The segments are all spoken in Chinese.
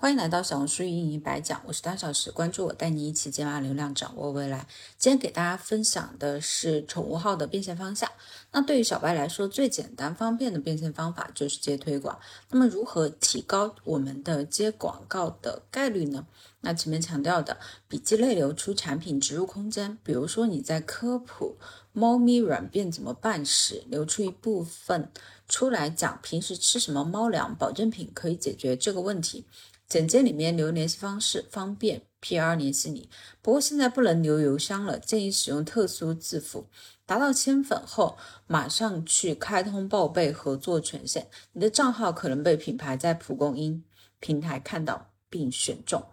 欢迎来到小红书运营白讲，我是大小时，关注我，带你一起解码流量，掌握未来。今天给大家分享的是宠物号的变现方向。那对于小白来说，最简单方便的变现方法就是接推广。那么如何提高我们的接广告的概率呢？那前面强调的笔记类流出产品植入空间，比如说你在科普猫咪软便怎么办时，留出一部分出来讲平时吃什么猫粮保证品可以解决这个问题。简介里面留联系方式，方便 PR 联系你。不过现在不能留邮箱了，建议使用特殊字符。达到千粉后，马上去开通报备合作权限，你的账号可能被品牌在蒲公英平台看到并选中。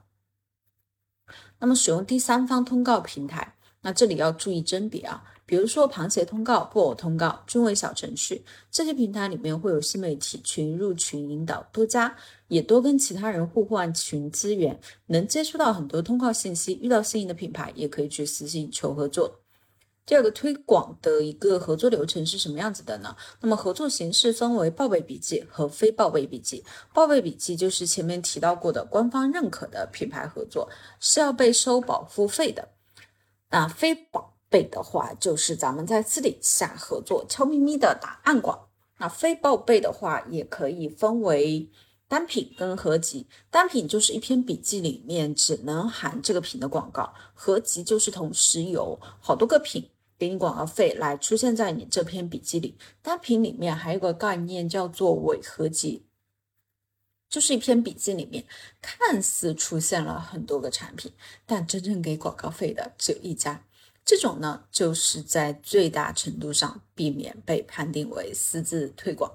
那么使用第三方通告平台，那这里要注意甄别啊。比如说，螃蟹通告、布偶通告均为小程序，这些平台里面会有新媒体群入群引导，多加也多跟其他人互换群资源，能接触到很多通告信息。遇到心仪的品牌，也可以去私信求合作。第二个推广的一个合作流程是什么样子的呢？那么合作形式分为报备笔记和非报备笔记。报备笔记就是前面提到过的官方认可的品牌合作，是要被收保护费的。那非保备的话，就是咱们在私底下合作，悄咪咪的打暗广。那非报备的话，也可以分为单品跟合集。单品就是一篇笔记里面只能含这个品的广告，合集就是同时有好多个品给你广告费来出现在你这篇笔记里。单品里面还有个概念叫做伪合集，就是一篇笔记里面看似出现了很多个产品，但真正给广告费的只有一家。这种呢，就是在最大程度上避免被判定为私自推广。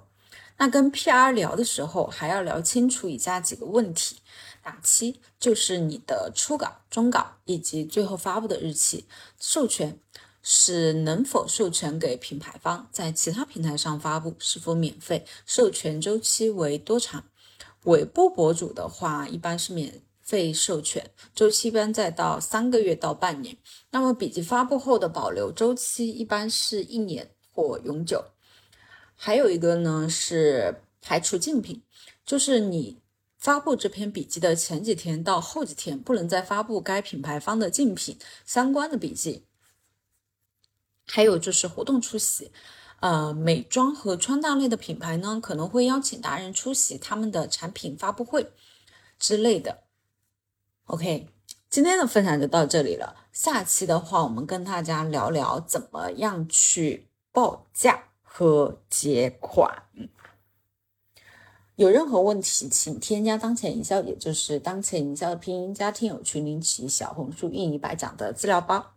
那跟 PR 聊的时候，还要聊清楚以下几个问题：哪期？就是你的初稿、中稿以及最后发布的日期；授权？是能否授权给品牌方在其他平台上发布，是否免费；授权周期为多长；尾部博主的话，一般是免。费授权周期一般在到三个月到半年，那么笔记发布后的保留周期一般是一年或永久。还有一个呢是排除竞品，就是你发布这篇笔记的前几天到后几天不能再发布该品牌方的竞品相关的笔记。还有就是活动出席，呃，美妆和穿搭类的品牌呢可能会邀请达人出席他们的产品发布会之类的。OK，今天的分享就到这里了。下期的话，我们跟大家聊聊怎么样去报价和结款。有任何问题，请添加当前营销，也就是当前营销的拼音加听友群领取小红书运营百讲的资料包。